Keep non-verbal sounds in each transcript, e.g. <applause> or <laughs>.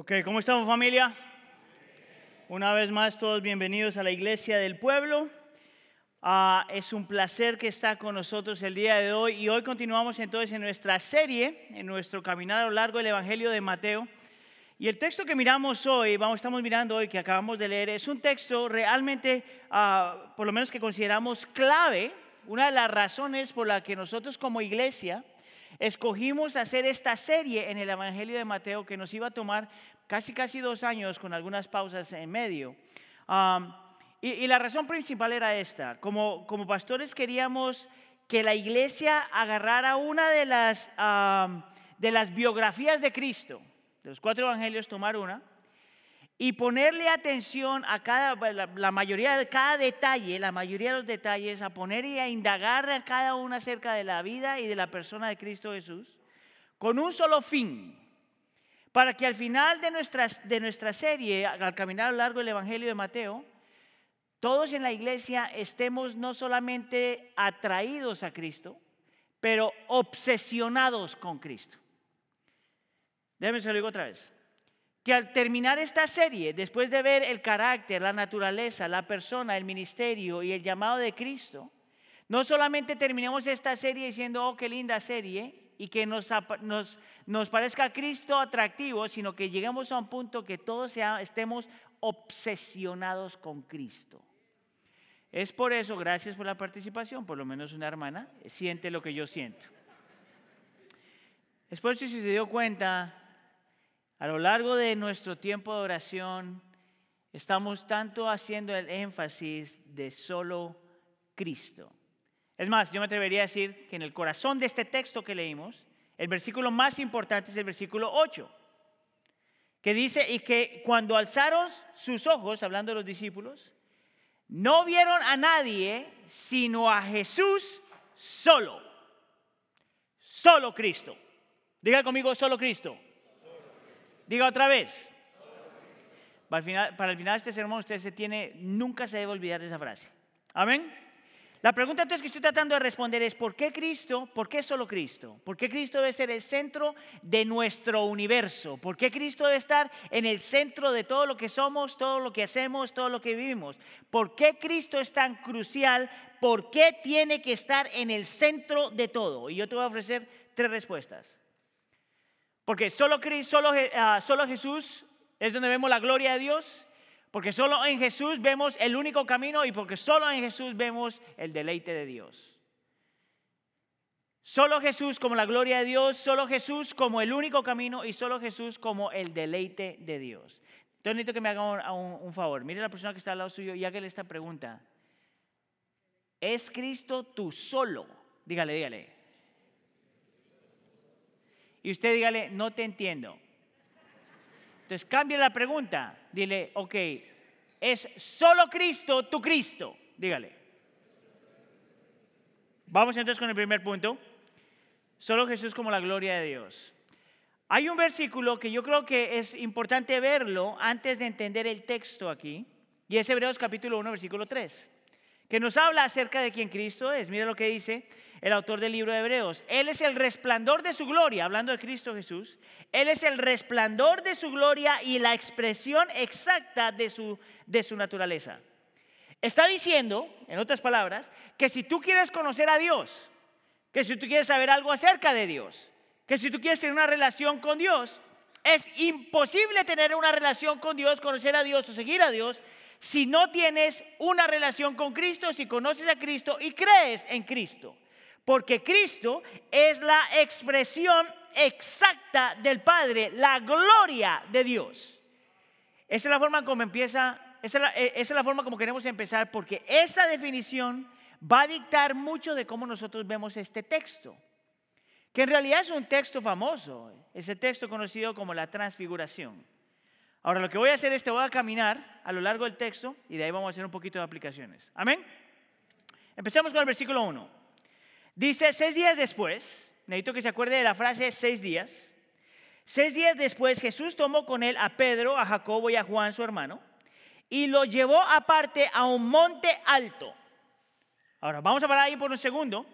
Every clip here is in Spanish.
Ok, ¿cómo estamos familia? Una vez más, todos bienvenidos a la iglesia del pueblo. Ah, es un placer que está con nosotros el día de hoy y hoy continuamos entonces en nuestra serie, en nuestro caminar a lo largo del Evangelio de Mateo. Y el texto que miramos hoy, vamos, estamos mirando hoy, que acabamos de leer, es un texto realmente, ah, por lo menos que consideramos clave, una de las razones por la que nosotros como iglesia escogimos hacer esta serie en el Evangelio de Mateo que nos iba a tomar casi casi dos años con algunas pausas en medio. y, la razón principal era esta. Como, como pastores queríamos que la iglesia agarrara una de las, de las biografías de Cristo, de los cuatro evangelios, tomar una, y ponerle atención a cada, la, mayoría de cada detalle, la mayoría de los detalles, a poner y a indagar a cada una acerca de la vida y de la persona de Cristo Jesús, con un solo fin, para que al final de, nuestras, de nuestra serie, al caminar a lo largo del Evangelio de Mateo, todos en la iglesia estemos no solamente atraídos a Cristo, pero obsesionados con Cristo. Déjenme se lo digo otra vez que al terminar esta serie, después de ver el carácter, la naturaleza, la persona, el ministerio y el llamado de Cristo, no solamente terminemos esta serie diciendo, oh, qué linda serie, y que nos, nos, nos parezca Cristo atractivo, sino que lleguemos a un punto que todos sea, estemos obsesionados con Cristo. Es por eso, gracias por la participación, por lo menos una hermana siente lo que yo siento. Eso si se dio cuenta, a lo largo de nuestro tiempo de oración, estamos tanto haciendo el énfasis de solo Cristo. Es más, yo me atrevería a decir que en el corazón de este texto que leímos, el versículo más importante es el versículo 8, que dice, y que cuando alzaron sus ojos, hablando de los discípulos, no vieron a nadie sino a Jesús solo. Solo Cristo. Diga conmigo, solo Cristo. Diga otra vez. Para el, final, de este sermón usted se tiene, nunca se debe olvidar de esa frase. Amén. La pregunta entonces que estoy tratando de responder es, ¿por qué Cristo? ¿Por qué solo Cristo? ¿Por qué Cristo debe ser el centro de nuestro universo? ¿Por qué Cristo debe estar en el centro de todo lo que somos, todo lo que hacemos, todo lo que vivimos? ¿Por qué Cristo es tan crucial? ¿Por qué tiene que estar en el centro de todo? Y yo te voy a ofrecer tres respuestas. Porque solo, solo, ah, solo Jesús es donde vemos la gloria de Dios. Porque solo en Jesús vemos el único camino y porque solo en Jesús vemos el deleite de Dios. Solo Jesús como la gloria de Dios, solo Jesús como el único camino y solo Jesús como el deleite de Dios. Entonces necesito que me haga un, un favor. Mire a la persona que está al lado suyo y hágale esta pregunta. ¿Es Cristo tu solo? Dígale, dígale. Y usted dígale, no te entiendo. Entonces cambia la pregunta. Dile, ok, ¿es solo Cristo tu Cristo? Dígale. Vamos entonces con el primer punto. Solo Jesús como la gloria de Dios. Hay un versículo que yo creo que es importante verlo antes de entender el texto aquí, y es Hebreos capítulo 1, versículo 3, que nos habla acerca de quién Cristo es. Mira lo que dice, el autor del libro de Hebreos. Él es el resplandor de su gloria, hablando de Cristo Jesús. Él es el resplandor de su gloria y la expresión exacta de su, de su naturaleza. Está diciendo, en otras palabras, que si tú quieres conocer a Dios, que si tú quieres saber algo acerca de Dios, que si tú quieres tener una relación con Dios, es imposible tener una relación con Dios, conocer a Dios o seguir a Dios si no tienes una relación con Cristo, si conoces a Cristo y crees en Cristo. Porque Cristo es la expresión exacta del Padre, la gloria de Dios. Esa es la forma como empieza, esa es la, forma como queremos empezar, porque esa definición va a dictar mucho de cómo nosotros vemos este texto, que en realidad es un texto famoso, ese texto conocido como la transfiguración. Ahora lo que voy a hacer es te voy a caminar a lo largo del texto y de ahí vamos a hacer un poquito de aplicaciones. Amén. Empecemos con el versículo 1. Dice, seis días después, necesito que se acuerde de la frase seis días. Seis días después Jesús tomó con él a Pedro, a Jacobo y a Juan, su hermano, y lo llevó aparte a un monte alto. Ahora, vamos a parar ahí por un segundo,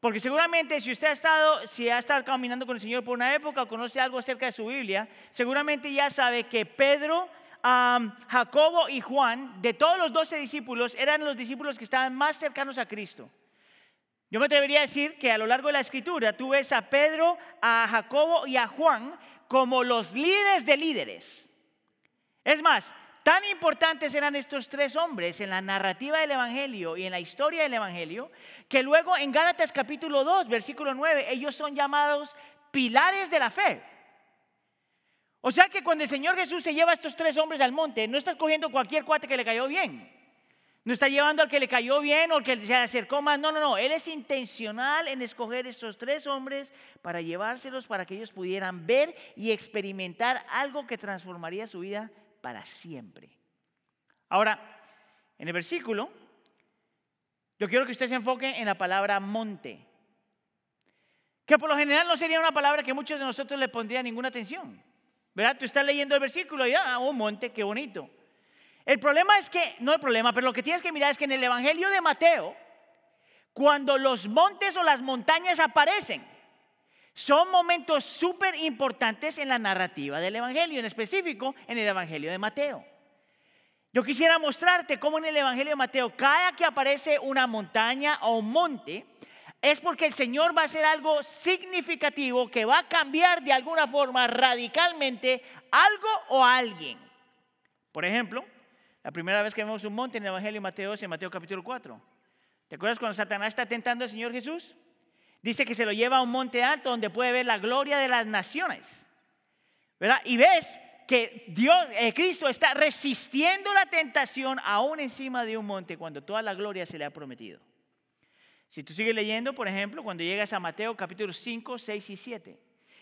Porque seguramente si usted ha estado, si ha estado caminando con el Señor por una época o conoce algo acerca de su Biblia, seguramente ya sabe que Pedro, Jacobo y Juan, de todos los doce discípulos, eran los discípulos que estaban más cercanos a Cristo. Yo me atrevería a decir que a lo largo de la escritura tú ves a Pedro, a Jacobo y a Juan como los líderes de líderes. Es más, Tan importantes eran estos tres hombres en la narrativa del Evangelio y en la historia del Evangelio, que luego en Gálatas capítulo 2, versículo 9, ellos son llamados pilares de la fe. O sea que cuando el Señor Jesús se lleva a estos tres hombres al monte, no está escogiendo cualquier cuate que le cayó bien. No está llevando al que le cayó bien o al que se acercó más. No, no, no. Él es intencional en escoger estos tres hombres para llevárselos para que ellos pudieran ver y experimentar algo que transformaría su vida para siempre. Ahora, en el versículo, yo quiero que usted se enfoque en la palabra monte, que por lo general no sería una palabra que muchos de nosotros le pondrían ninguna atención. ¿Verdad? Tú estás leyendo el versículo y ah, un monte, qué bonito. El problema es que, no el problema, pero lo que tienes que mirar es que en el Evangelio de Mateo, cuando los montes o las montañas aparecen, son momentos súper importantes en la narrativa del Evangelio, en específico en el Evangelio de Mateo. Yo quisiera mostrarte cómo en el Evangelio de Mateo, cada que aparece una montaña o un monte, es porque el Señor va a hacer algo significativo que va a cambiar de alguna forma radicalmente algo o alguien. Por ejemplo, la primera vez que vemos un monte en el Evangelio de Mateo es en Mateo capítulo 4. ¿Te acuerdas cuando Satanás está tentando al Señor Jesús? Dice que se lo lleva a un monte alto donde puede ver la gloria de las naciones. ¿Verdad? Y ves que Dios, eh, Cristo está resistiendo la tentación aún encima de un monte cuando toda la gloria se le ha prometido. Si tú sigues leyendo, por ejemplo, cuando llegas a Mateo capítulo 5, 6 y 7,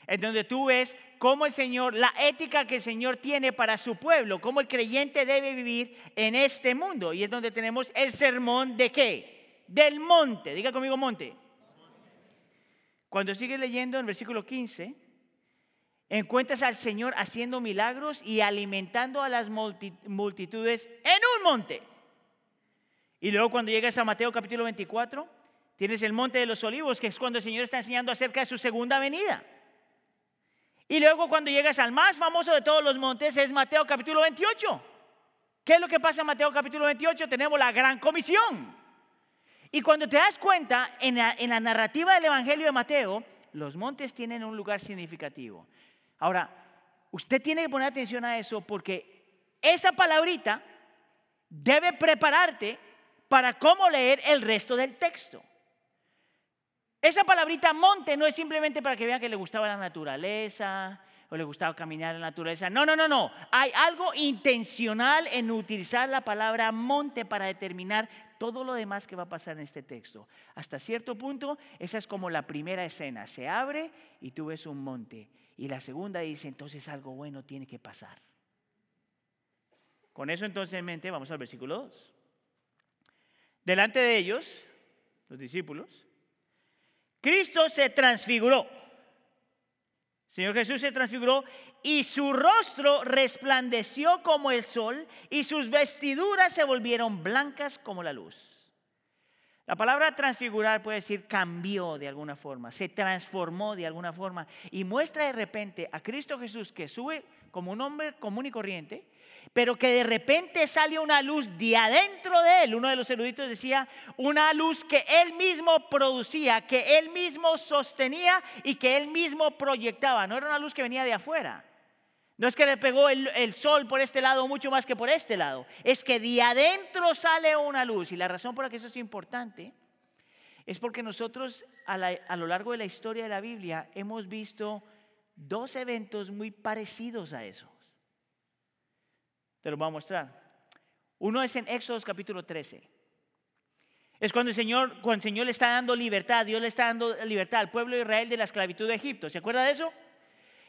en donde tú ves cómo el Señor, la ética que el Señor tiene para su pueblo, cómo el creyente debe vivir en este mundo. Y es donde tenemos el sermón de qué? Del monte. Diga conmigo monte. Cuando sigues leyendo en versículo 15, encuentras al Señor haciendo milagros y alimentando a las multitudes en un monte. Y luego cuando llegas a Mateo capítulo 24, tienes el monte de los olivos, que es cuando el Señor está enseñando acerca de su segunda venida. Y luego cuando llegas al más famoso de todos los montes, es Mateo capítulo 28. ¿Qué es lo que pasa en Mateo capítulo 28? Tenemos la gran comisión. Y cuando te das cuenta, en la, narrativa del Evangelio de Mateo, los montes tienen un lugar significativo. Ahora, usted tiene que poner atención a eso porque esa palabrita debe prepararte para cómo leer el resto del texto. Esa palabrita monte no es simplemente para que vean que le gustaba la naturaleza, o le gustaba caminar en la naturaleza. No, no, no, no. Hay algo intencional en utilizar la palabra monte para determinar todo lo demás que va a pasar en este texto. Hasta cierto punto, esa es como la primera escena. Se abre y tú ves un monte. Y la segunda dice, entonces algo bueno tiene que pasar. Con eso entonces en mente vamos al versículo 2. Delante de ellos, los discípulos, Cristo se transfiguró Señor Jesús se transfiguró y su rostro resplandeció como el sol y sus vestiduras se volvieron blancas como la luz. La palabra transfigurar puede decir cambió de alguna forma, se transformó de alguna forma y muestra de repente a Cristo Jesús que sube como un hombre común y corriente, pero que de repente sale una luz de adentro de él. Uno de los eruditos decía, una luz que él mismo producía, que él mismo sostenía y que él mismo proyectaba. No era una luz que venía de afuera. No es que le pegó el, sol por este lado mucho más que por este lado. Es que de adentro sale una luz. Y la razón por la que eso es importante es porque nosotros a lo largo de la historia de la Biblia hemos visto dos eventos muy parecidos a esos. Te los voy a mostrar. Uno es en Éxodo capítulo 13. Es cuando el, Señor, cuando el Señor le está dando libertad, Dios le está dando libertad al pueblo de Israel de la esclavitud de Egipto. ¿Se acuerda de eso?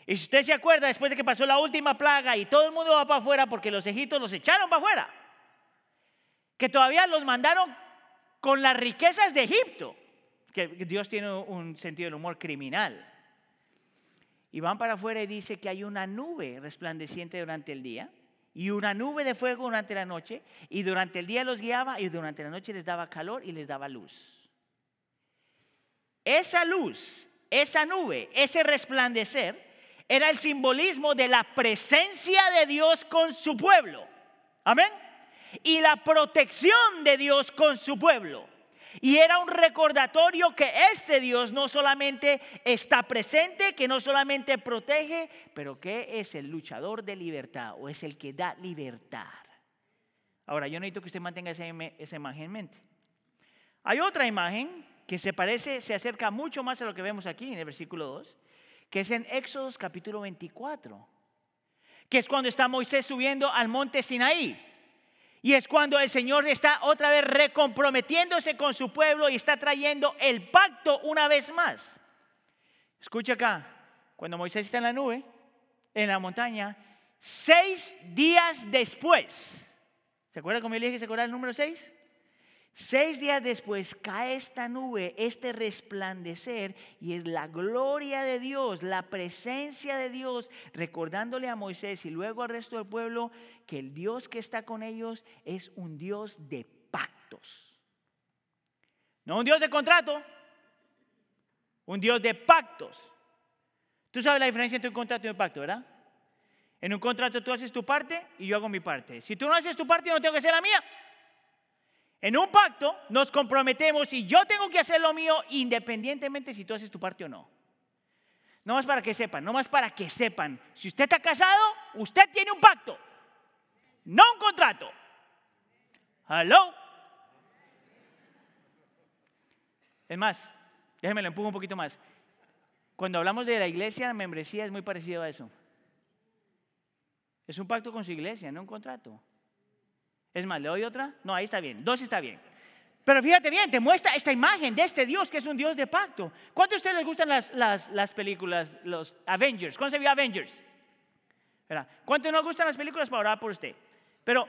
Y si usted se acuerda, después de que pasó la última plaga y todo el mundo va para afuera porque los egipcios los echaron para afuera, que todavía los mandaron con las riquezas de Egipto, que Dios tiene un sentido del humor criminal. Y van para afuera y dice que hay una nube resplandeciente durante el día y una nube de fuego durante la noche y durante el día los guiaba y durante la noche les daba calor y les daba luz. esa luz, esa nube, ese resplandecer, era el simbolismo de la presencia de Dios con su pueblo. Amén. Y la protección de Dios con su pueblo. Y era un recordatorio que este Dios no solamente está presente, que no solamente protege, pero que es el luchador de libertad o es el que da libertad. Ahora, yo necesito que usted mantenga esa, imagen en mente. Hay otra imagen que se parece, se acerca mucho más a lo que vemos aquí en el versículo 2, que es en Éxodos capítulo 24, que es cuando está Moisés subiendo al monte Sinaí. Y es cuando el Señor está otra vez recomprometiéndose con su pueblo y está trayendo el pacto una vez más. Escucha acá, cuando Moisés está en la nube, en la montaña, seis días después, ¿se acuerda cómo yo le dije que se acuerda el número seis? Seis días después cae esta nube, este resplandecer, y es la gloria de Dios, la presencia de Dios, recordándole a Moisés y luego al resto del pueblo que el Dios que está con ellos es un Dios de pactos. No un Dios de contrato, un Dios de pactos. Tú sabes la diferencia entre un contrato y un pacto, ¿verdad? En un contrato tú haces tu parte y yo hago mi parte. Si tú no haces tu parte, yo no tengo que hacer la mía. En un pacto nos comprometemos y yo tengo que hacer lo mío independientemente si tú haces tu parte o no. No más para que sepan, no más para que sepan. Si usted está casado, usted tiene un pacto, no un contrato. ¿Aló? Es más, déjeme lo empujo un poquito más. Cuando hablamos de la iglesia, la membresía es muy parecido a eso. Es un pacto con su iglesia, no un contrato. Es más, ¿le doy otra? No, ahí está bien. Dos está bien. Pero fíjate bien, te muestra esta imagen de este Dios que es un Dios de pacto. ¿Cuántos de ustedes les gustan las, las, películas, los Avengers? ¿Cuándo se vio Avengers? ¿Cuántos no gustan las películas para orar por usted? Pero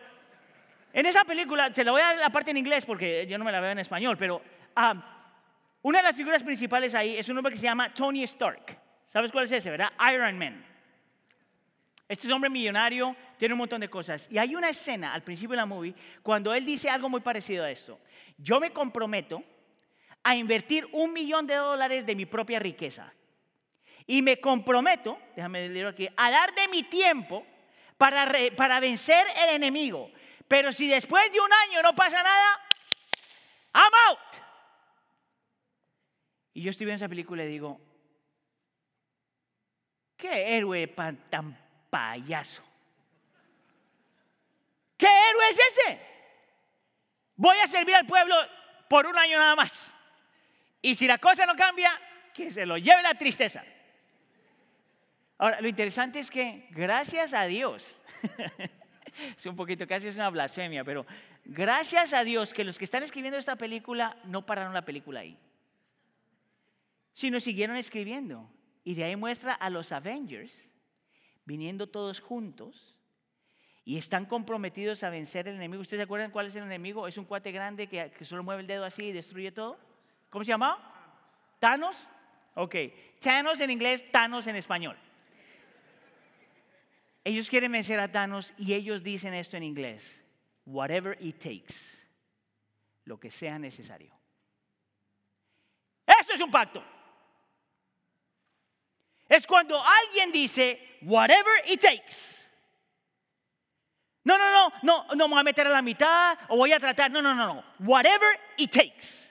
en esa película, se la voy a dar la parte en inglés porque yo no me la veo en español, pero ah, una de las figuras principales ahí es un hombre que se llama Tony Stark. ¿Sabes cuál es ese, verdad? Iron Man. Este es hombre millonario, tiene un montón de cosas. Y hay una escena al principio de la movie cuando él dice algo muy parecido a esto. Yo me comprometo a invertir un millón de dólares de mi propia riqueza. Y me comprometo, déjame decirlo aquí, a dar de mi tiempo para, para vencer el enemigo. Pero si después de un año no pasa nada, I'm out. Y yo estoy viendo esa película y digo, ¿qué héroe tan payaso. ¿Qué héroe es ese? Voy a servir al pueblo por un año nada más. Y si la cosa no cambia, que se lo lleve la tristeza. Ahora, lo interesante es que gracias a Dios, <laughs> es un poquito, casi es una blasfemia, pero gracias a Dios que los que están escribiendo esta película no pararon la película ahí, sino siguieron escribiendo. Y de ahí muestra a los Avengers viniendo todos juntos y están comprometidos a vencer el enemigo. ¿Ustedes se acuerdan cuál es el enemigo? Es un cuate grande que, solo mueve el dedo así y destruye todo. ¿Cómo se llama? Thanos. Ok. Thanos en inglés, Thanos en español. Ellos quieren vencer a Thanos y ellos dicen esto en inglés. Whatever it takes. Lo que sea necesario. Eso es un pacto. Es cuando alguien dice, whatever it takes. No, no, no, no, no me voy a meter a la mitad o voy a tratar. No, no, no, no. Whatever it takes.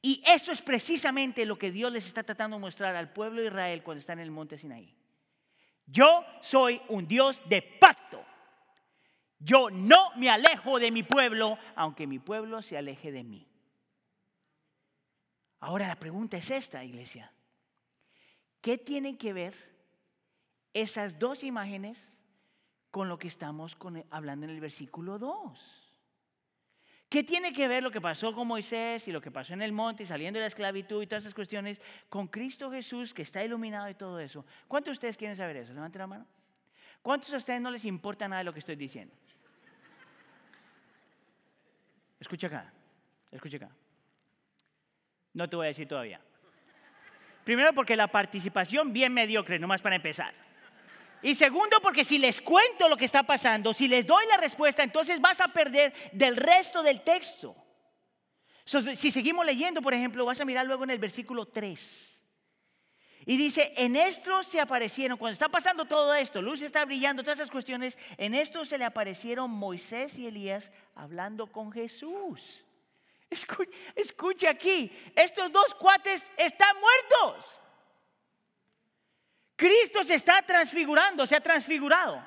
Y eso es precisamente lo que Dios les está tratando de mostrar al pueblo de Israel cuando está en el monte Sinaí. Yo soy un Dios de pacto. Yo no me alejo de mi pueblo, aunque mi pueblo se aleje de mí. Ahora la pregunta es esta, iglesia. ¿Qué tienen que ver esas dos imágenes con lo que estamos hablando en el versículo 2. ¿Qué tiene que ver lo que pasó con Moisés y lo que pasó en el monte y saliendo de la esclavitud y todas esas cuestiones con Cristo Jesús que está iluminado y todo eso? ¿Cuántos de ustedes quieren saber eso? Levanten la mano. ¿Cuántos de ustedes no les importa nada de lo que estoy diciendo? Escucha acá, escucha acá. No te voy a decir todavía. Primero porque la participación bien mediocre, nomás para empezar. Y segundo, porque si les cuento lo que está pasando, si les doy la respuesta, entonces vas a perder del resto del texto. si seguimos leyendo, por ejemplo, vas a mirar luego en el versículo 3. Y dice, en esto se aparecieron, cuando está pasando todo esto, luz está brillando, todas esas cuestiones, en esto se le aparecieron Moisés y Elías hablando con Jesús. Escucha aquí, estos dos cuates están muertos. Cristo se está transfigurando, se ha transfigurado.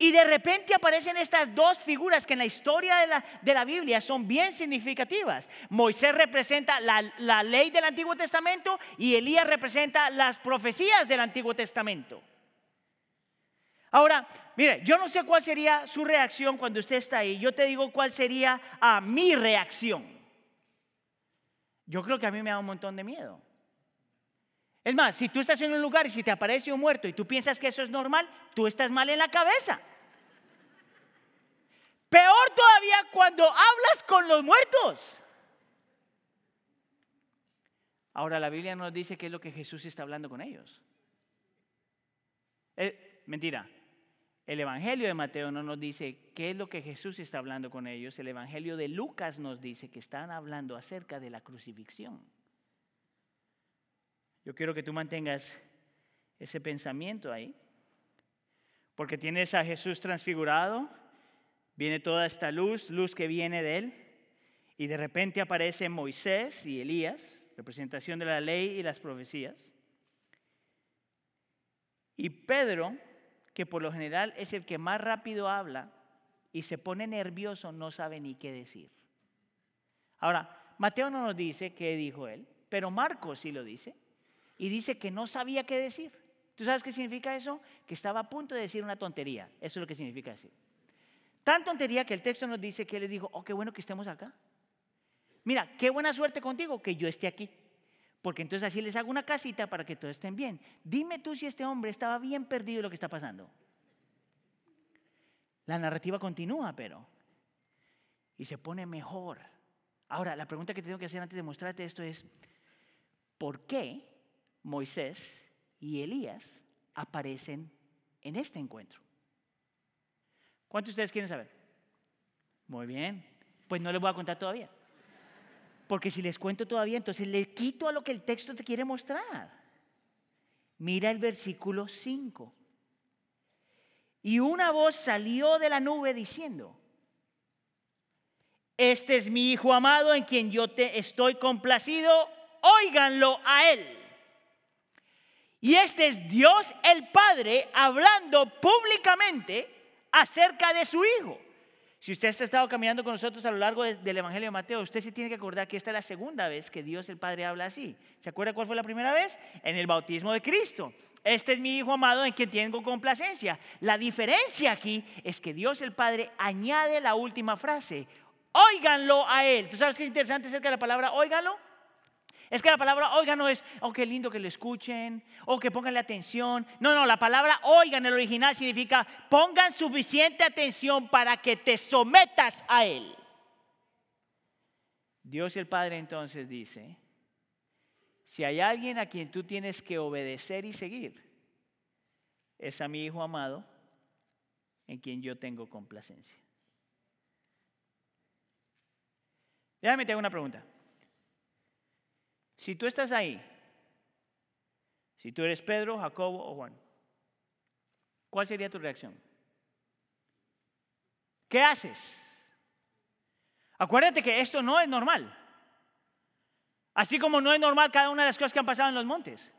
Y de repente aparecen estas dos figuras que en la historia de la, de la Biblia son bien significativas. Moisés representa la, la, ley del Antiguo Testamento y Elías representa las profecías del Antiguo Testamento. Ahora, mire, yo no sé cuál sería su reacción cuando usted está ahí. Yo te digo cuál sería a mi reacción. Yo creo que a mí me da un montón de miedo. Es más, si tú estás en un lugar y si te aparece un muerto y tú piensas que eso es normal, tú estás mal en la cabeza. Peor todavía cuando hablas con los muertos. Ahora la Biblia nos dice qué es lo que Jesús está hablando con ellos. Eh, mentira. El Evangelio de Mateo no nos dice qué es lo que Jesús está hablando con ellos. El Evangelio de Lucas nos dice que están hablando acerca de la crucifixión. Yo quiero que tú mantengas ese pensamiento ahí. Porque tienes a Jesús transfigurado, viene toda esta luz, luz que viene de él, y de repente aparecen Moisés y Elías, representación de la ley y las profecías. Y Pedro, que por lo general es el que más rápido habla y se pone nervioso, no sabe ni qué decir. Ahora, Mateo no nos dice qué dijo él, pero Marcos sí lo dice y dice que no sabía qué decir. ¿Tú sabes qué significa eso? Que estaba a punto de decir una tontería. Eso es lo que significa decir. Tan tontería que el texto nos dice que él le dijo, oh, qué bueno que estemos acá. Mira, qué buena suerte contigo que yo esté aquí. Porque entonces así les hago una casita para que todos estén bien. Dime tú si este hombre estaba bien perdido en lo que está pasando. La narrativa continúa, pero. Y se pone mejor. Ahora, la pregunta que tengo que hacer antes de mostrarte esto es, ¿por qué Moisés y Elías aparecen en este encuentro. ¿Cuántos de ustedes quieren saber? Muy bien, pues no les voy a contar todavía. Porque si les cuento todavía, entonces le quito a lo que el texto te quiere mostrar. Mira el versículo 5. Y una voz salió de la nube diciendo, este es mi Hijo amado en quien yo te estoy complacido, óiganlo a él. Y este es Dios el Padre hablando públicamente acerca de su Hijo. Si usted ha estado caminando con nosotros a lo largo del Evangelio de Mateo, usted se tiene que acordar que esta es la segunda vez que Dios el Padre habla así. ¿Se acuerda cuál fue la primera vez? En el bautismo de Cristo. Este es mi Hijo amado en quien tengo complacencia. La diferencia aquí es que Dios el Padre añade la última frase. Óiganlo a Él. ¿Tú sabes qué es interesante acerca de la palabra óiganlo? Es que la palabra oigan no es, oh, qué lindo que lo escuchen, o oh, que pónganle atención. No, no, la palabra oigan en el original significa pongan suficiente atención para que te sometas a Él. Dios el Padre entonces dice, si hay alguien a quien tú tienes que obedecer y seguir, es a mi Hijo amado, en quien yo tengo complacencia. Déjame te hago una pregunta. Si tú estás ahí, si tú eres Pedro, Jacobo o Juan, ¿cuál sería tu reacción? ¿Qué haces? Acuérdate que esto no es normal. Así como no es normal cada una de las cosas que han pasado en los montes.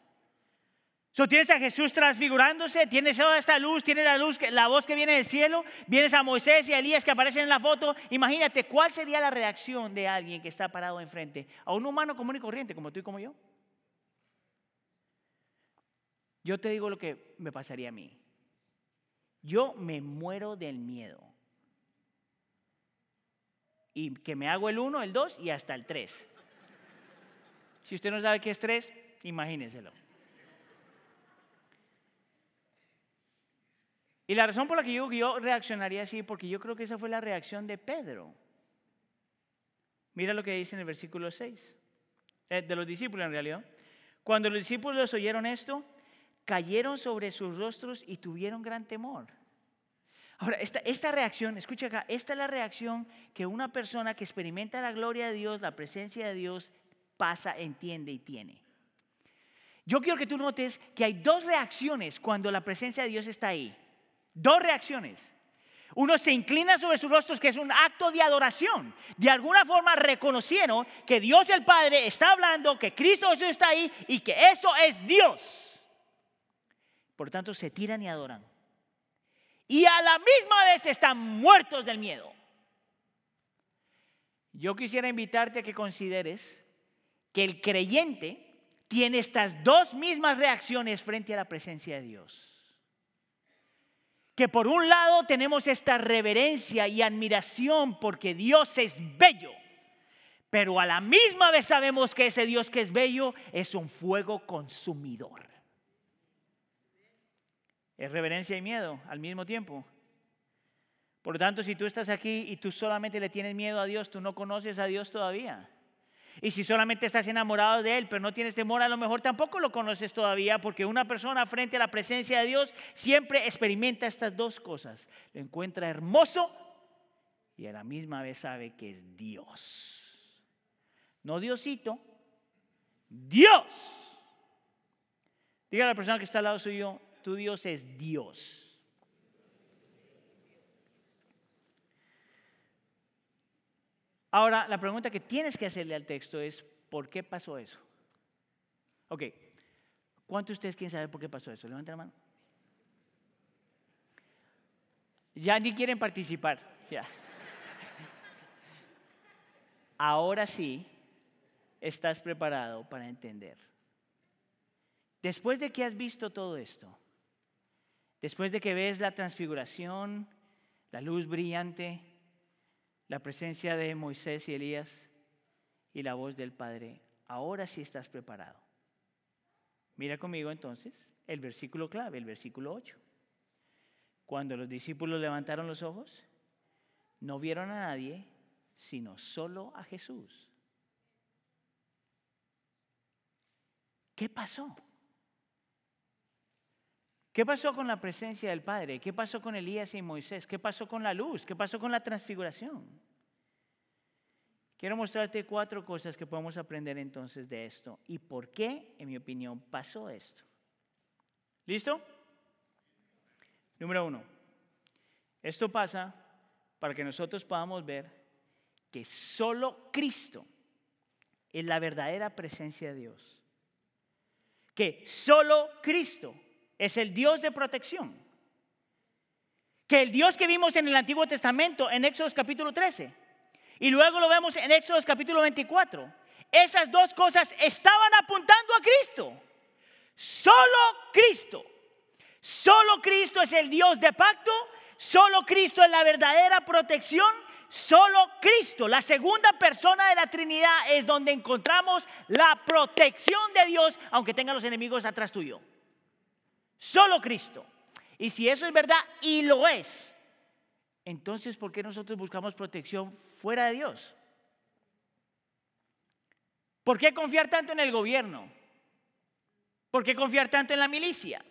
So, tienes a Jesús transfigurándose, tienes toda esta luz, tienes la luz, la voz que viene del cielo, vienes a Moisés y a Elías que aparecen en la foto. Imagínate, ¿cuál sería la reacción de alguien que está parado enfrente a un humano común y corriente como tú y como yo? Yo te digo lo que me pasaría a mí. Yo me muero del miedo. Y que me hago el uno, el dos y hasta el tres. Si usted no sabe qué es tres, imagínenselo. Y la razón por la que yo, reaccionaría así, porque yo creo que esa fue la reacción de Pedro. Mira lo que dice en el versículo 6, eh, de los discípulos en realidad. Cuando los discípulos oyeron esto, cayeron sobre sus rostros y tuvieron gran temor. Ahora, esta, esta reacción, escucha acá, esta es la reacción que una persona que experimenta la gloria de Dios, la presencia de Dios, pasa, entiende y tiene. Yo quiero que tú notes que hay dos reacciones cuando la presencia de Dios está ahí. Dos reacciones. Uno se inclina sobre sus rostros, que es un acto de adoración. De alguna forma reconocieron que Dios el Padre está hablando, que Cristo Jesús está ahí y que eso es Dios. Por tanto, se tiran y adoran. Y a la misma vez están muertos del miedo. Yo quisiera invitarte a que consideres que el creyente tiene estas dos mismas reacciones frente a la presencia de Dios que por un lado tenemos esta reverencia y admiración porque Dios es bello, pero a la misma vez sabemos que ese Dios que es bello es un fuego consumidor. Es reverencia y miedo al mismo tiempo. Por lo tanto, si tú estás aquí y tú solamente le tienes miedo a Dios, tú no conoces a Dios todavía. Y si solamente estás enamorado de Él, pero no tienes temor, a lo mejor tampoco lo conoces todavía, porque una persona frente a la presencia de Dios siempre experimenta estas dos cosas. Lo encuentra hermoso y a la misma vez sabe que es Dios. No Diosito, Dios. Diga a la persona que está al lado suyo, tu Dios es Dios. Ahora, la pregunta que tienes que hacerle al texto es, ¿por qué pasó eso? Ok, ¿cuántos de ustedes quieren saber por qué pasó eso? Levanten la mano. Ya ni quieren participar. Ahora sí, estás preparado para entender. Después de que has visto todo esto, después de que ves la transfiguración, la luz brillante, la presencia de Moisés y Elías y la voz del Padre. Ahora sí estás preparado. Mira conmigo entonces el versículo clave, el versículo 8. Cuando los discípulos levantaron los ojos, no vieron a nadie, sino solo a Jesús. ¿Qué pasó? ¿Qué pasó con la presencia del Padre? ¿Qué pasó con Elías y Moisés? ¿Qué pasó con la luz? ¿Qué pasó con la transfiguración? Quiero mostrarte cuatro cosas que podemos aprender entonces de esto y por qué, en mi opinión, pasó esto. ¿Listo? Número uno. Esto pasa para que nosotros podamos ver que solo Cristo es la verdadera presencia de Dios. Que solo Cristo es el Dios de protección. Que el Dios que vimos en el Antiguo Testamento, en Éxodo capítulo 13, y luego lo vemos en Éxodo capítulo 24, esas dos cosas estaban apuntando a Cristo. Solo Cristo. Solo Cristo es el Dios de pacto. Solo Cristo es la verdadera protección. Solo Cristo, la segunda persona de la Trinidad, es donde encontramos la protección de Dios, aunque tenga los enemigos atrás tuyo. Solo Cristo. Y si eso es verdad, y lo es, entonces ¿por qué nosotros buscamos protección fuera de Dios? ¿Por qué confiar tanto en el gobierno? ¿Por qué confiar tanto en la milicia?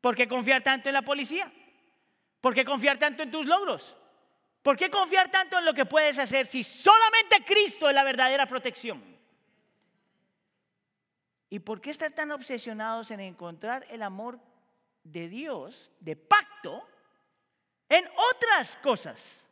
¿Por qué confiar tanto en la policía? ¿Por qué confiar tanto en tus logros? ¿Por qué confiar tanto en lo que puedes hacer si solamente Cristo es la verdadera protección? ¿Y por qué estar tan obsesionados en encontrar el amor de Dios, de pacto, en otras cosas?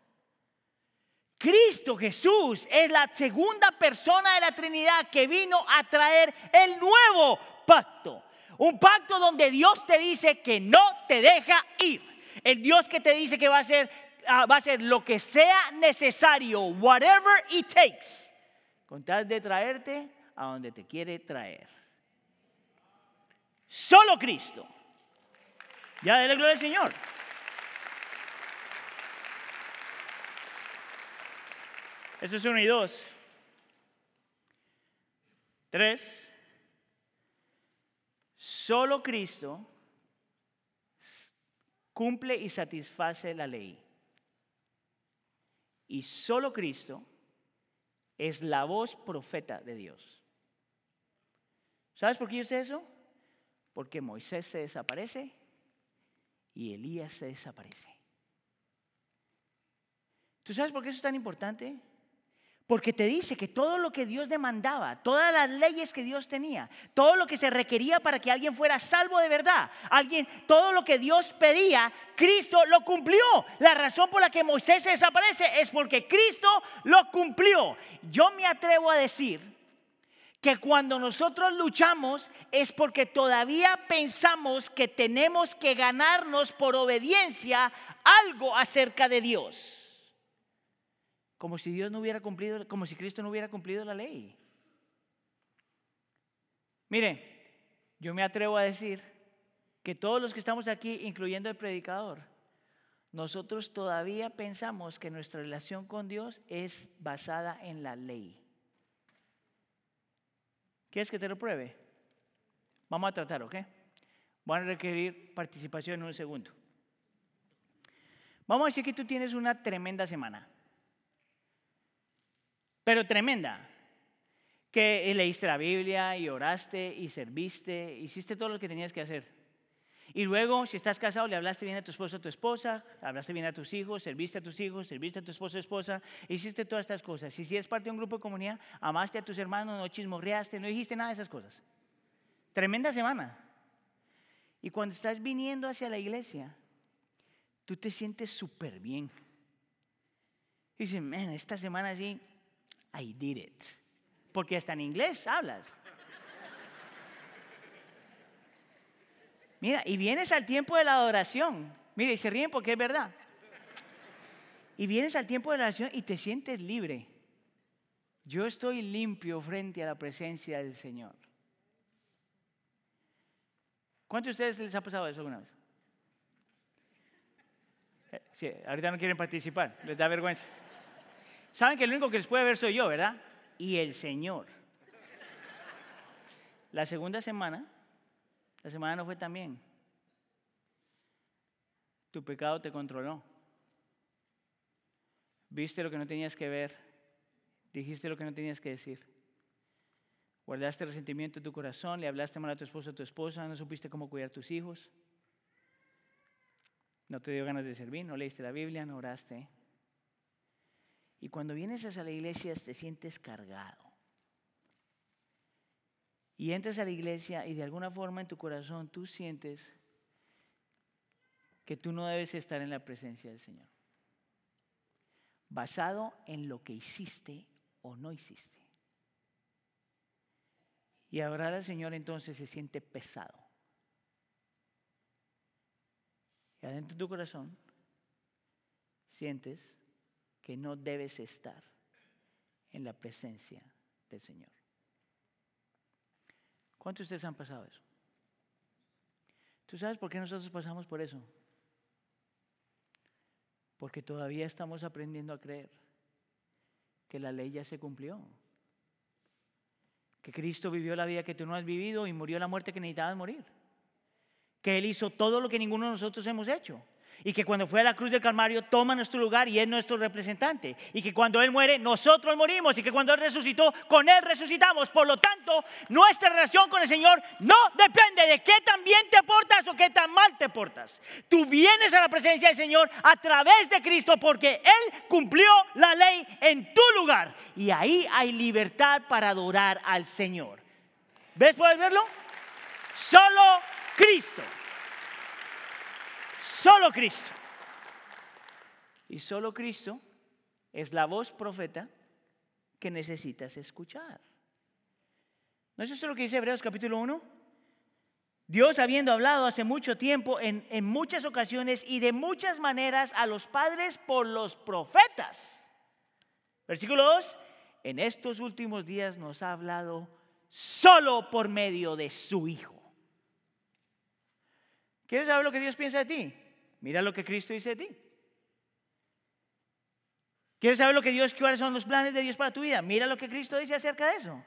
Cristo Jesús es la segunda persona de la Trinidad que vino a traer el nuevo pacto. Un pacto donde Dios te dice que no te deja ir. El Dios que te dice que va a ser, ah, va a ser lo que sea necesario, whatever it takes, con tal de traerte a donde te quiere traer. Solo Cristo. Ya dele gloria al Señor. Eso es uno y dos. Tres. Solo Cristo cumple y satisface la ley. Y solo Cristo es la voz profeta de Dios. ¿Sabes por qué yo sé eso? Porque Moisés se desaparece y Elías se desaparece. ¿Tú sabes por qué eso es tan importante? Porque te dice que todo lo que Dios demandaba, todas las leyes que Dios tenía, todo lo que se requería para que alguien fuera salvo de verdad, alguien, todo lo que Dios pedía, Cristo lo cumplió. La razón por la que Moisés se desaparece es porque Cristo lo cumplió. Yo me atrevo a decir que cuando nosotros luchamos es porque todavía pensamos que tenemos que ganarnos por obediencia algo acerca de Dios. Como si Dios no hubiera cumplido, como si Cristo no hubiera cumplido la ley. Mire, yo me atrevo a decir que todos los que estamos aquí, incluyendo el predicador, nosotros todavía pensamos que nuestra relación con Dios es basada en la ley. ¿Quieres que te lo pruebe? Vamos a tratar, ¿ok? Van a requerir participación en un segundo. Vamos a decir que tú tienes una tremenda semana pero tremenda. Que leíste la Biblia y oraste y serviste, hiciste todo lo que tenías que hacer. Y luego, si estás casado, le hablaste bien a tu esposo a tu esposa, hablaste bien a tus hijos, serviste a tus hijos, serviste a tu esposo esposa, hiciste todas estas cosas. Y si eres parte de un grupo de comunidad, amaste a tus hermanos, no chismorreaste, no dijiste nada de esas cosas. Tremenda semana. Y cuando estás viniendo hacia la iglesia, tú te sientes súper bien. Y dices, man, esta semana sí, I did it. Porque hasta en inglés hablas. Mira, y vienes al tiempo de la adoración. Mira, y se ríen porque es verdad. Y vienes al tiempo de la adoración y te sientes libre. Yo estoy limpio frente a la presencia del Señor. ¿Cuántos de ustedes les ha pasado eso alguna vez? Eh, ahorita no quieren participar, les da vergüenza. Saben que el único que les puede ver soy yo, ¿verdad? Y el Señor. La segunda semana, la semana no fue tan bien. Tu pecado te controló. Viste lo que no tenías que ver. Dijiste lo que no tenías que decir. Guardaste resentimiento en tu corazón, le hablaste mal a tu esposo o a tu esposa, no supiste cómo cuidar a tus hijos. No te dio ganas de servir, no leíste la Biblia, no oraste. Y cuando vienes a la iglesia te sientes cargado. Y entras a la iglesia y de alguna forma en tu corazón tú sientes que tú no debes estar en la presencia del Señor. Basado en lo que hiciste o no hiciste. Y ahora el Señor entonces se siente pesado. Y adentro de tu corazón sientes que no debes estar en la presencia del Señor. ¿Cuántos de ustedes han pasado eso? ¿Tú sabes por qué nosotros pasamos por eso? Porque todavía estamos aprendiendo a creer que la ley ya se cumplió. Que Cristo vivió la vida que tú no has vivido y murió la muerte que necesitabas morir. Que Él hizo todo lo que ninguno de nosotros hemos hecho y que cuando fue a la cruz del Calvario toma nuestro lugar y es nuestro representante. Y que cuando Él muere, nosotros morimos y que cuando Él resucitó, con Él resucitamos. Por lo tanto, nuestra relación con el Señor no depende de qué tan bien te portas o qué tan mal te portas. Tú vienes a la presencia del Señor a través de Cristo porque Él cumplió la ley en tu lugar. Y ahí hay libertad para adorar al Señor. ¿Ves? ¿Puedes verlo? Solo Cristo. Solo Cristo. Y solo Cristo es la voz profeta que necesitas escuchar. ¿No es eso lo que dice Hebreos capítulo 1? Dios habiendo hablado hace mucho tiempo, en, en, muchas ocasiones y de muchas maneras a los padres por los profetas. Versículo 2, en estos últimos días nos ha hablado solo por medio de su Hijo. ¿Quieres saber lo que Dios piensa de ti? Mira lo que Cristo dice de ti. ¿Quieres saber lo que Dios, cuáles son los planes de Dios para tu vida? Mira lo que Cristo dice acerca de eso.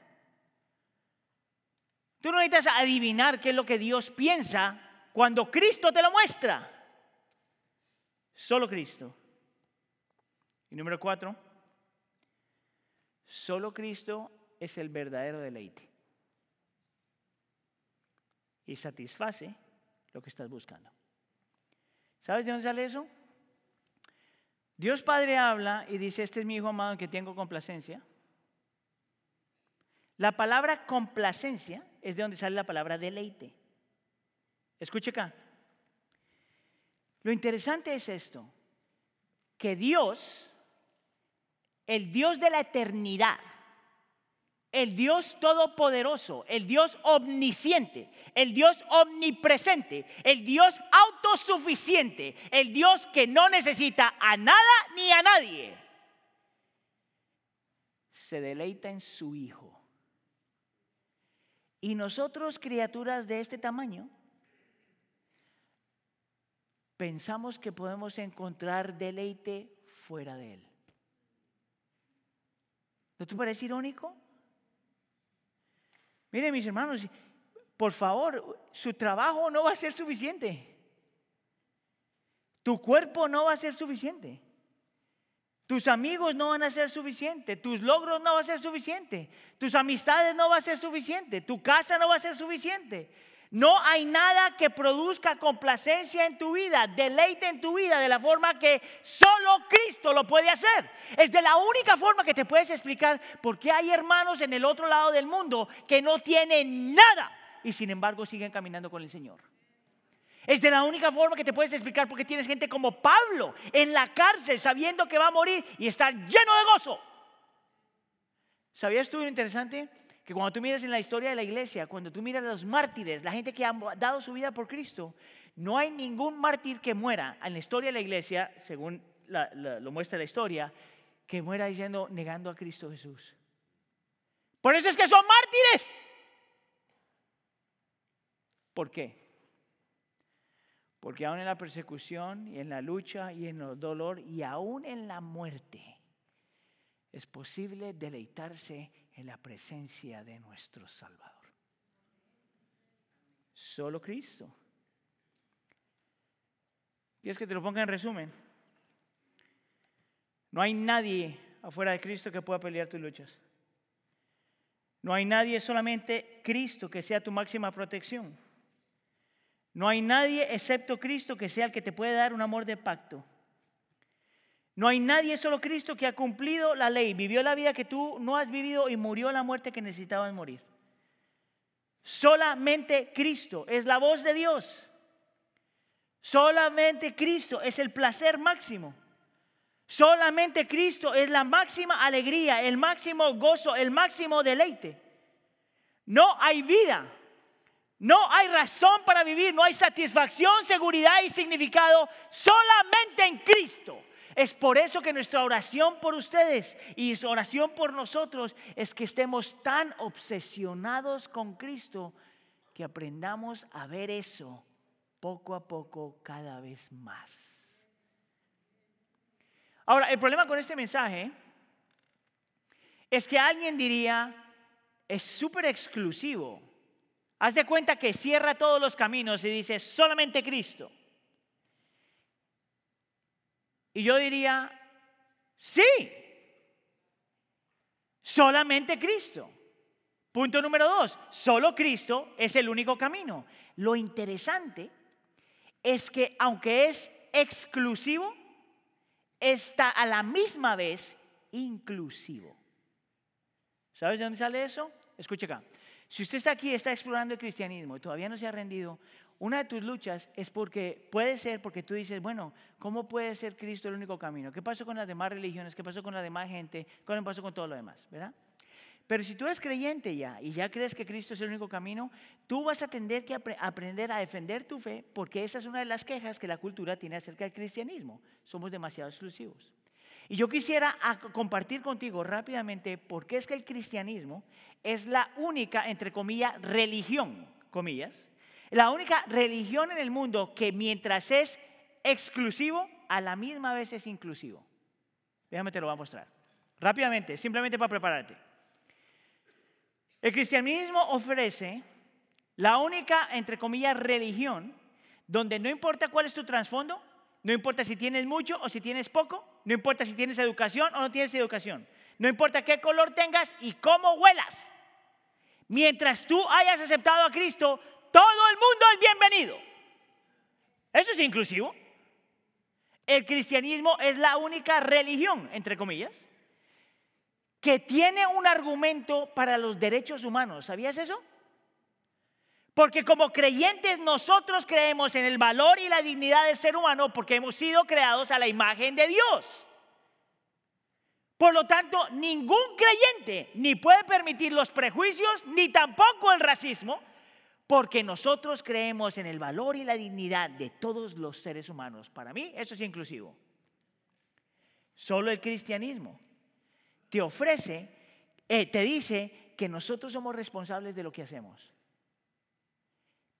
Tú no necesitas adivinar qué es lo que Dios piensa cuando Cristo te lo muestra. Solo Cristo. Y número cuatro, solo Cristo es el verdadero deleite. Y satisface lo que estás buscando. ¿Sabes de dónde sale eso? Dios Padre habla y dice, este es mi hijo amado en que tengo complacencia. La palabra complacencia es de donde sale la palabra deleite. Escuche acá. Lo interesante es esto, que Dios, el Dios de la eternidad, el Dios todopoderoso, el Dios omnisciente, el Dios omnipresente, el Dios autosuficiente, el Dios que no necesita a nada ni a nadie, se deleita en su Hijo. Y nosotros, criaturas de este tamaño, pensamos que podemos encontrar deleite fuera de Él. ¿No te parece irónico? Miren mis hermanos, por favor, su trabajo no va a ser suficiente. Tu cuerpo no va a ser suficiente. Tus amigos no van a ser suficientes, tus logros no van a ser suficientes, tus amistades no van a ser suficientes, tu casa no va a ser suficiente. No hay nada que produzca complacencia en tu vida, deleite en tu vida de la forma que solo Cristo lo puede hacer. Es de la única forma que te puedes explicar por qué hay hermanos en el otro lado del mundo que no tienen nada y sin embargo siguen caminando con el Señor. Es de la única forma que te puedes explicar por qué tienes gente como Pablo en la cárcel sabiendo que va a morir y está lleno de gozo. ¿Sabías tú lo interesante? Que cuando tú miras en la historia de la iglesia, cuando tú miras a los mártires, la gente que ha dado su vida por Cristo, no hay ningún mártir que muera en la historia de la iglesia, según lo muestra la historia, que muera diciendo, negando a Cristo Jesús. Por eso es que son mártires. ¿Por qué? Porque aún en la persecución y en la lucha y en el dolor y aún en la muerte es posible deleitarse en la presencia de nuestro Salvador. Solo Cristo. ¿Quieres que te lo ponga en resumen? No hay nadie afuera de Cristo que pueda pelear tus luchas. No hay nadie, solamente Cristo, que sea tu máxima protección. No hay nadie excepto Cristo que sea el que te puede dar un amor de pacto. No hay nadie, solo Cristo, que ha cumplido la ley, vivió la vida que tú no has vivido y murió la muerte que necesitabas morir. Solamente Cristo es la voz de Dios. Solamente Cristo es el placer máximo. Solamente Cristo es la máxima alegría, el máximo gozo, el máximo deleite. No hay vida, no hay razón para vivir, no hay satisfacción, seguridad y significado solamente en Cristo. Es por eso que nuestra oración por ustedes y su oración por nosotros es que estemos tan obsesionados con Cristo que aprendamos a ver eso poco a poco cada vez más. Ahora, el problema con este mensaje es que alguien diría, es súper exclusivo. Haz de cuenta que cierra todos los caminos y dice, solamente Cristo. Y yo diría, sí, solamente Cristo. Punto número dos, solo Cristo es el único camino. Lo interesante es que aunque es exclusivo, está a la misma vez inclusivo. ¿Sabes de dónde sale eso? Escucha acá. Si usted está aquí está explorando el cristianismo y todavía no se ha rendido, una de tus luchas es porque puede ser porque tú dices, bueno, ¿cómo puede ser Cristo el único camino? ¿Qué pasó con las demás religiones? ¿Qué pasó con la demás gente? ¿Qué pasó con todo lo demás? ¿Verdad? Pero si tú eres creyente ya y ya crees que Cristo es el único camino, tú vas a tener que aprender a defender tu fe porque esa es una de las quejas que la cultura tiene acerca del cristianismo. Somos demasiado exclusivos. Y yo quisiera compartir contigo rápidamente por qué es que el cristianismo es la única, entre comillas, religión, comillas, la única religión en el mundo que mientras es exclusivo, a la misma vez es inclusivo. Déjame te lo voy a mostrar. Rápidamente, simplemente para prepararte. El cristianismo ofrece la única, entre comillas, religión donde no importa cuál es tu trasfondo, no importa si tienes mucho o si tienes poco, no importa si tienes educación o no tienes educación, no importa qué color tengas y cómo huelas. Mientras tú hayas aceptado a Cristo, todo el mundo es bienvenido. Eso es inclusivo. El cristianismo es la única religión, entre comillas, que tiene un argumento para los derechos humanos. ¿Sabías eso? Porque como creyentes nosotros creemos en el valor y la dignidad del ser humano porque hemos sido creados a la imagen de Dios. Por lo tanto, ningún creyente ni puede permitir los prejuicios ni tampoco el racismo porque nosotros creemos en el valor y la dignidad de todos los seres humanos. Para mí eso es inclusivo. Solo el cristianismo te ofrece, eh, te dice que nosotros somos responsables de lo que hacemos.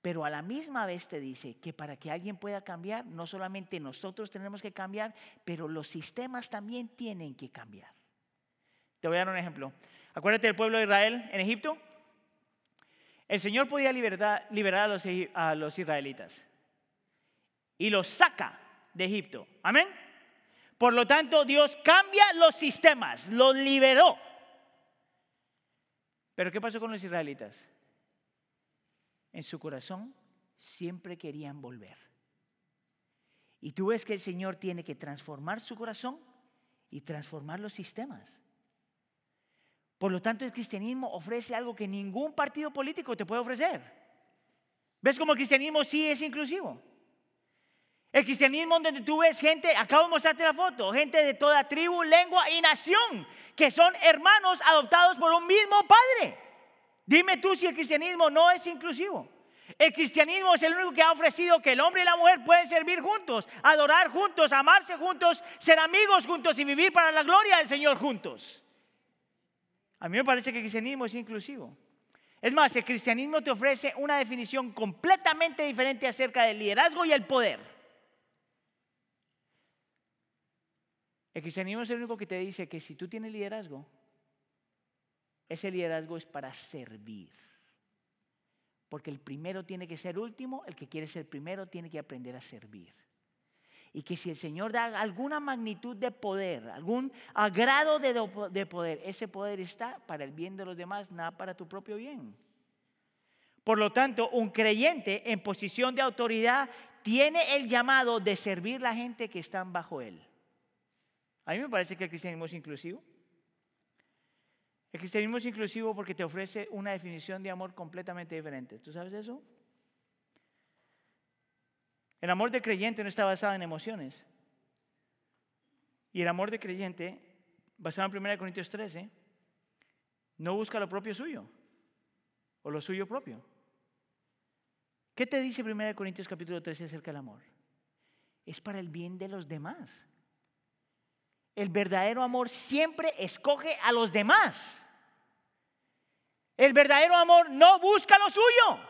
Pero a la misma vez te dice que para que alguien pueda cambiar, no solamente nosotros tenemos que cambiar, pero los sistemas también tienen que cambiar. Te voy a dar un ejemplo. Acuérdate del pueblo de Israel en Egipto. El Señor podía liberar, los, a los israelitas y los saca de Egipto. Amén. Por lo tanto, Dios cambia los sistemas, los liberó. Pero ¿qué pasó con los israelitas? en su corazón siempre querían volver. Y tú ves que el Señor tiene que transformar su corazón y transformar los sistemas. Por lo tanto, el cristianismo ofrece algo que ningún partido político te puede ofrecer. ¿Ves cómo el cristianismo sí es inclusivo? El cristianismo donde tú ves gente, acabo de mostrarte la foto, gente de toda tribu, lengua y nación, que son hermanos adoptados por un mismo Padre. Dime tú si el cristianismo no es inclusivo. El cristianismo es el único que ha ofrecido que el hombre y la mujer pueden servir juntos, adorar juntos, amarse juntos, ser amigos juntos y vivir para la gloria del Señor juntos. A mí me parece que el cristianismo es inclusivo. Es más, el cristianismo te ofrece una definición completamente diferente acerca del liderazgo y el poder. El cristianismo es el único que te dice que si tú tienes liderazgo, ese liderazgo es para servir. Porque el primero tiene que ser último, el que quiere ser primero tiene que aprender a servir. Y que si el Señor da alguna magnitud de poder, algún grado de, poder, ese poder está para el bien de los demás, nada para tu propio bien. Por lo tanto, un creyente en posición de autoridad tiene el llamado de servir la gente que están bajo él. A mí me parece que el cristianismo es inclusivo. El cristianismo es inclusivo porque te ofrece una definición de amor completamente diferente. ¿Tú sabes eso? El amor de creyente no está basado en emociones. Y el amor de creyente, basado en 1 Corintios 13, no busca lo propio suyo o lo suyo propio. ¿Qué te dice 1 Corintios capítulo 13 acerca del amor? Es para el bien de los demás. El verdadero amor siempre escoge a los demás. El verdadero amor no busca lo suyo.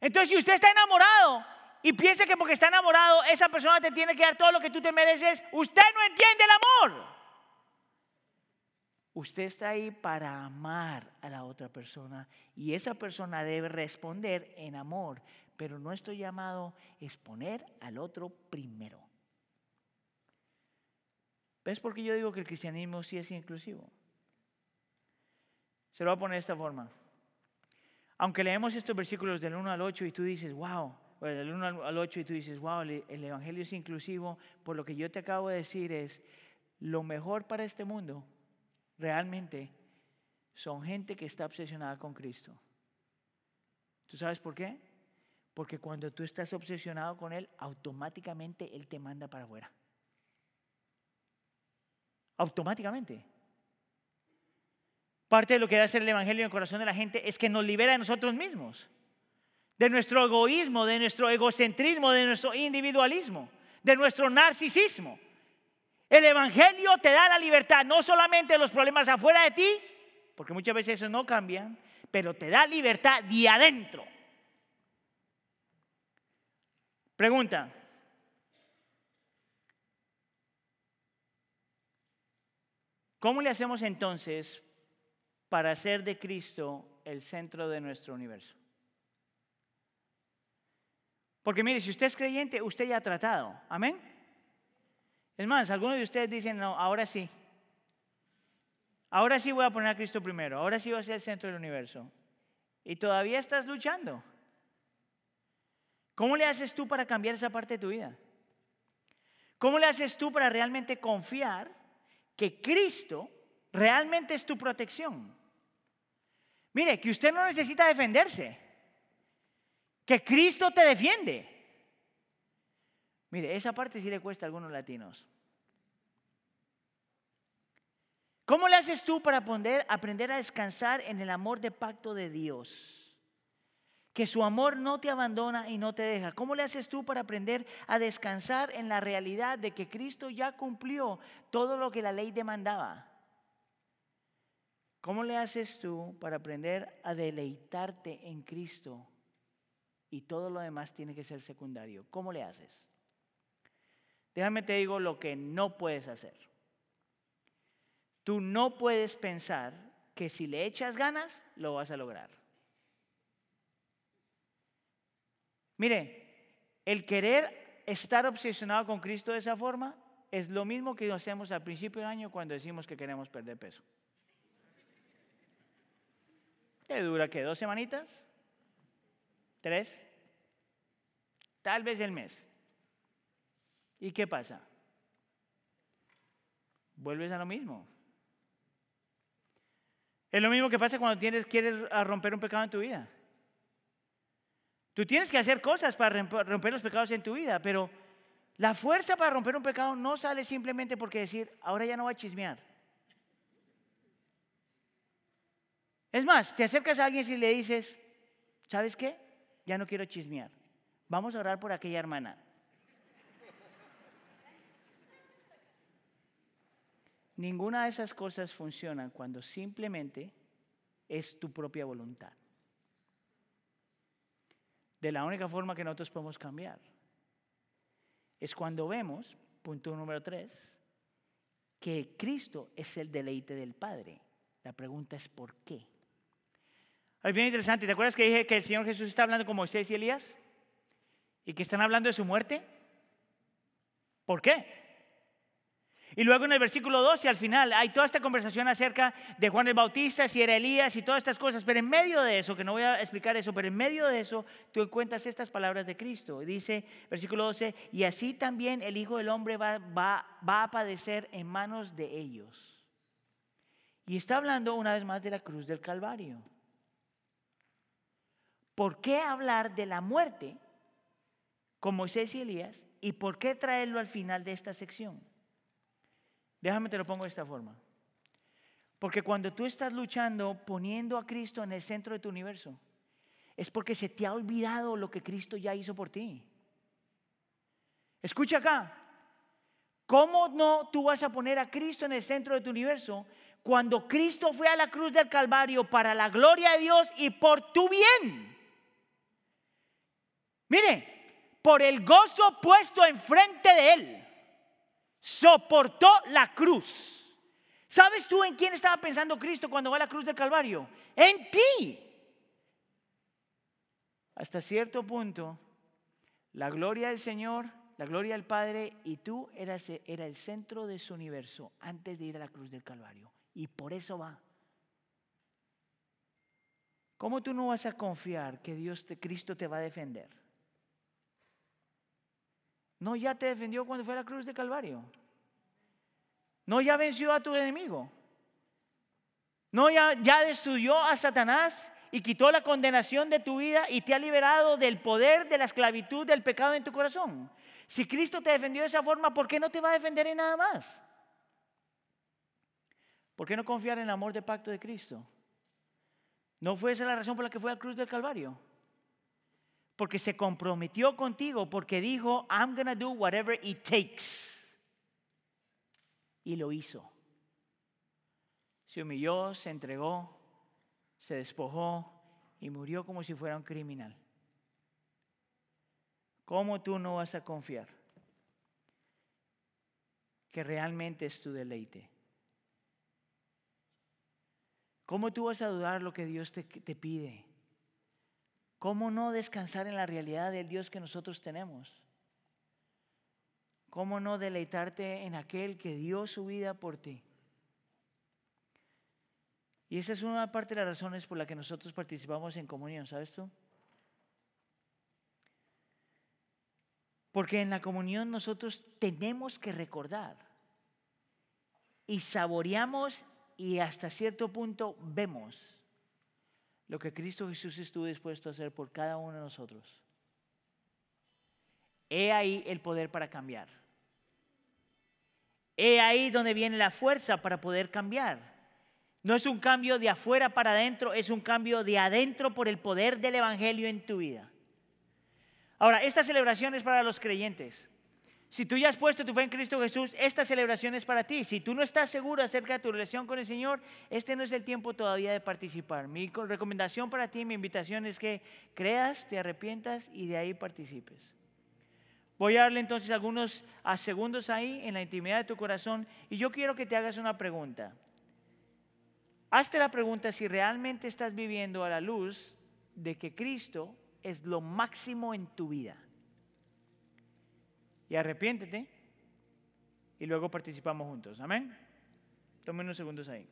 Entonces, si usted está enamorado y piensa que porque está enamorado esa persona te tiene que dar todo lo que tú te mereces, usted no entiende el amor. Usted está ahí para amar a la otra persona y esa persona debe responder en amor, pero nuestro llamado es poner al otro primero. ¿Ves por qué yo digo que el cristianismo sí es inclusivo? Se lo voy a poner de esta forma. Aunque leemos estos versículos del 1 al 8 y tú dices, wow, del 1 al 8 y tú dices, wow, el, Evangelio es inclusivo, por lo que yo te acabo de decir es, lo mejor para este mundo realmente son gente que está obsesionada con Cristo. ¿Tú sabes por qué? Porque cuando tú estás obsesionado con Él, automáticamente Él te manda para afuera. Automáticamente. Parte de lo que debe hacer el Evangelio en el corazón de la gente es que nos libera de nosotros mismos, de nuestro egoísmo, de nuestro egocentrismo, de nuestro individualismo, de nuestro narcisismo. El Evangelio te da la libertad no solamente los problemas afuera de ti, porque muchas veces eso no cambian, pero te da libertad de adentro. Pregunta. ¿Cómo le hacemos entonces para hacer de Cristo el centro de nuestro universo. Porque mire, si usted es creyente, usted ya ha tratado. Amén. Es más, algunos de ustedes dicen, no, ahora sí. Ahora sí voy a poner a Cristo primero. Ahora sí va a ser el centro del universo. Y todavía estás luchando. ¿Cómo le haces tú para cambiar esa parte de tu vida? ¿Cómo le haces tú para realmente confiar que Cristo realmente es tu protección? Mire, que usted no necesita defenderse, que Cristo te defiende. Mire, esa parte sí le cuesta a algunos latinos. ¿Cómo le haces tú para aprender a descansar en el amor de pacto de Dios? que su amor no te abandona y no te deja. ¿Cómo le haces tú para aprender a descansar en la realidad de que Cristo ya cumplió todo lo que la ley demandaba? ¿Cómo le haces tú para aprender a deleitarte en Cristo y todo lo demás tiene que ser secundario? ¿Cómo le haces? Déjame te digo lo que no puedes hacer. Tú no puedes pensar que si le echas ganas, lo vas a lograr. Mire, el querer estar obsesionado con Cristo de esa forma es lo mismo que hacemos al principio del año cuando decimos que queremos perder peso. ¿Qué dura que dos semanitas? ¿Tres? Tal vez el mes. ¿Y qué pasa? Vuelves a lo mismo. Es lo mismo que pasa cuando tienes, quieres romper un pecado en tu vida. Tú tienes que hacer cosas para romper los pecados en tu vida, pero la fuerza para romper un pecado no sale simplemente porque decir, ahora ya no voy a chismear. Es más, te acercas a alguien y le dices, ¿sabes qué? Ya no quiero chismear. Vamos a orar por aquella hermana. Ninguna de esas cosas funcionan cuando simplemente es tu propia voluntad de la única forma que nosotros podemos cambiar. Es cuando vemos, punto número tres, que Cristo es el deleite del Padre. La pregunta es ¿por qué? Es bien interesante. ¿Te acuerdas que dije que el Señor Jesús está hablando con Moisés y Elías? ¿Y que están hablando de su muerte? ¿Por qué? Y luego en el versículo 12 al final hay toda esta conversación acerca de Juan el Bautista, si era Elías y todas estas cosas. Pero en medio de eso, que no voy a explicar eso, pero en medio de eso tú encuentras estas palabras de Cristo. Dice versículo 12, y así también el Hijo del Hombre va, va, va a padecer en manos de ellos. Y está hablando una vez más de la cruz del Calvario. ¿Por qué hablar de la muerte con Moisés y Elías? ¿Y por qué traerlo al final de esta sección? Déjame te lo pongo de esta forma. Porque cuando tú estás luchando poniendo a Cristo en el centro de tu universo, es porque se te ha olvidado lo que Cristo ya hizo por ti. Escucha acá. ¿Cómo no tú vas a poner a Cristo en el centro de tu universo cuando Cristo fue a la cruz del Calvario para la gloria de Dios y por tu bien? Mire, por el gozo puesto enfrente de Él soportó la cruz. ¿Sabes tú en quién estaba pensando Cristo cuando va a la cruz del Calvario? En ti. Hasta cierto punto, la gloria del Señor, la gloria del Padre y tú eras era el centro de su universo antes de ir a la cruz del Calvario. Y por eso va. ¿Cómo tú no vas a confiar que Dios, te, Cristo te va a defender? No, ya te defendió cuando fue a la cruz de Calvario. No, ya venció a tu enemigo. No, ya, ya destruyó a Satanás y quitó la condenación de tu vida y te ha liberado del poder de la esclavitud del pecado en tu corazón. Si Cristo te defendió de esa forma, ¿por qué no te va a defender en nada más? ¿Por qué no confiar en el amor de pacto de Cristo? ¿No fue esa la razón por la que fue a la cruz del Calvario? Porque se comprometió contigo, porque dijo, I'm going to do whatever it takes. Y lo hizo. Se humilló, se entregó, se despojó y murió como si fuera un criminal. ¿Cómo tú no vas a confiar que realmente es tu deleite? ¿Cómo tú vas a dudar lo que Dios te, te pide? ¿Cómo no descansar en la realidad del Dios que nosotros tenemos? ¿Cómo no deleitarte en aquel que dio su vida por ti? Y esa es una parte de las razones por las que nosotros participamos en comunión, ¿sabes tú? Porque en la comunión nosotros tenemos que recordar y saboreamos y hasta cierto punto vemos lo que Cristo Jesús estuvo dispuesto a hacer por cada uno de nosotros. He ahí el poder para cambiar. He ahí donde viene la fuerza para poder cambiar. No es un cambio de afuera para adentro, es un cambio de adentro por el poder del Evangelio en tu vida. Ahora, esta celebración es para los creyentes. Si tú ya has puesto tu fe en Cristo Jesús, esta celebración es para ti. Si tú no estás seguro acerca de tu relación con el Señor, este no es el tiempo todavía de participar. Mi recomendación para ti, mi invitación es que creas, te arrepientas y de ahí participes. Voy a darle entonces algunos segundos ahí en la intimidad de tu corazón y yo quiero que te hagas una pregunta. Hazte la pregunta si realmente estás viviendo a la luz de que Cristo es lo máximo en tu vida y arrepiéntete y luego participamos juntos. Amén. Tome unos segundos ahí.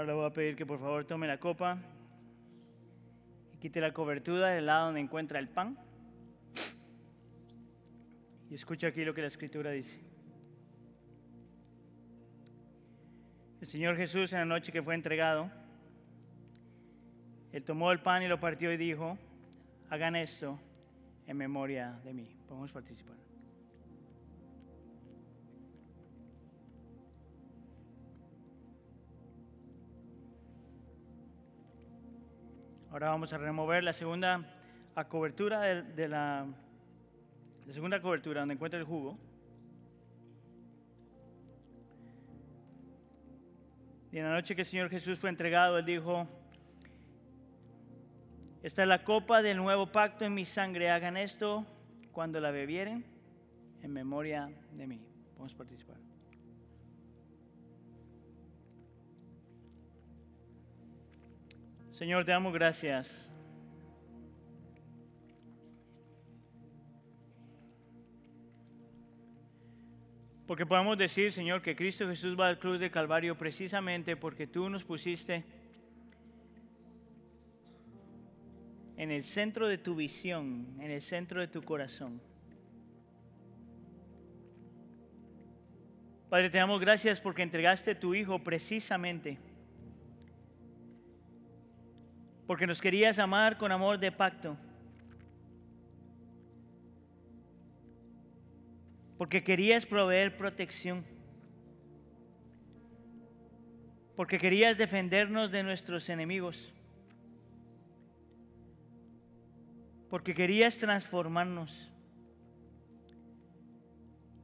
Ahora le voy a pedir que por favor tome la copa y quite la cobertura del lado donde encuentra el pan. Y escucha aquí lo que la escritura dice. El Señor Jesús en la noche que fue entregado, Él tomó el pan y lo partió y dijo, hagan esto en memoria de mí. Podemos participar. Ahora vamos a remover la segunda cobertura de, la, segunda cobertura donde encuentra el jugo. Y en la noche que el Señor Jesús fue entregado, Él dijo, esta es la copa del nuevo pacto en mi sangre, hagan esto cuando la bebieren en memoria de mí. A participar. Señor, te damos gracias. Porque podemos decir, Señor, que Cristo Jesús va al cruz de Calvario precisamente porque tú nos pusiste en el centro de tu visión, en el centro de tu corazón. Padre, te damos gracias porque entregaste tu Hijo precisamente porque nos querías amar con amor de pacto. Porque querías proveer protección. Porque querías defendernos de nuestros enemigos. Porque querías transformarnos.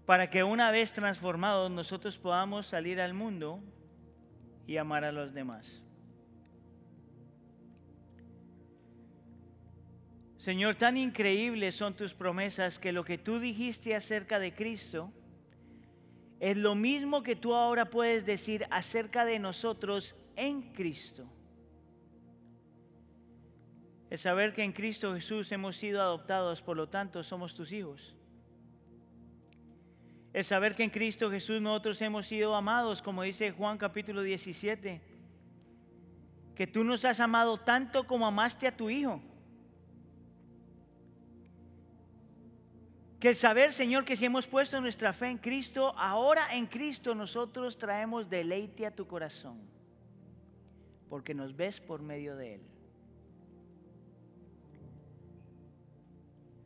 Para que una vez transformados nosotros podamos salir al mundo y amar a los demás. Señor, tan increíbles son tus promesas que lo que tú dijiste acerca de Cristo es lo mismo que tú ahora puedes decir acerca de nosotros en Cristo. Es saber que en Cristo Jesús hemos sido adoptados, por lo tanto somos tus hijos. Es saber que en Cristo Jesús nosotros hemos sido amados, como dice Juan capítulo 17, que tú nos has amado tanto como amaste a tu Hijo. Que el saber, Señor, que si hemos puesto nuestra fe en Cristo, ahora en Cristo nosotros traemos deleite a tu corazón, porque nos ves por medio de Él.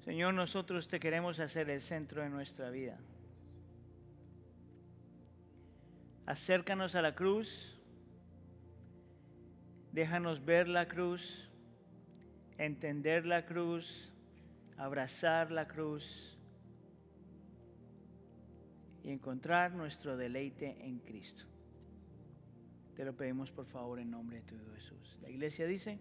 Señor, nosotros te queremos hacer el centro de nuestra vida. Acércanos a la cruz, déjanos ver la cruz, entender la cruz, abrazar la cruz y encontrar nuestro deleite en Cristo. Te lo pedimos por favor en nombre de tu Jesús. La iglesia dice...